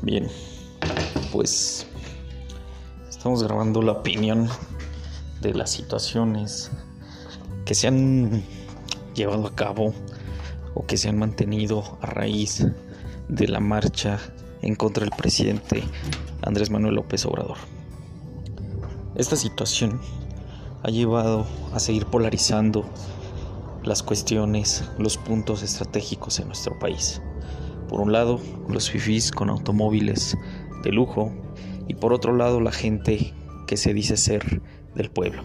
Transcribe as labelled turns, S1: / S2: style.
S1: Bien, pues estamos grabando la opinión de las situaciones que se han llevado a cabo o que se han mantenido a raíz de la marcha en contra del presidente Andrés Manuel López Obrador. Esta situación ha llevado a seguir polarizando las cuestiones, los puntos estratégicos en nuestro país. Por un lado, los fifís con automóviles de lujo y por otro lado, la gente que se dice ser del pueblo.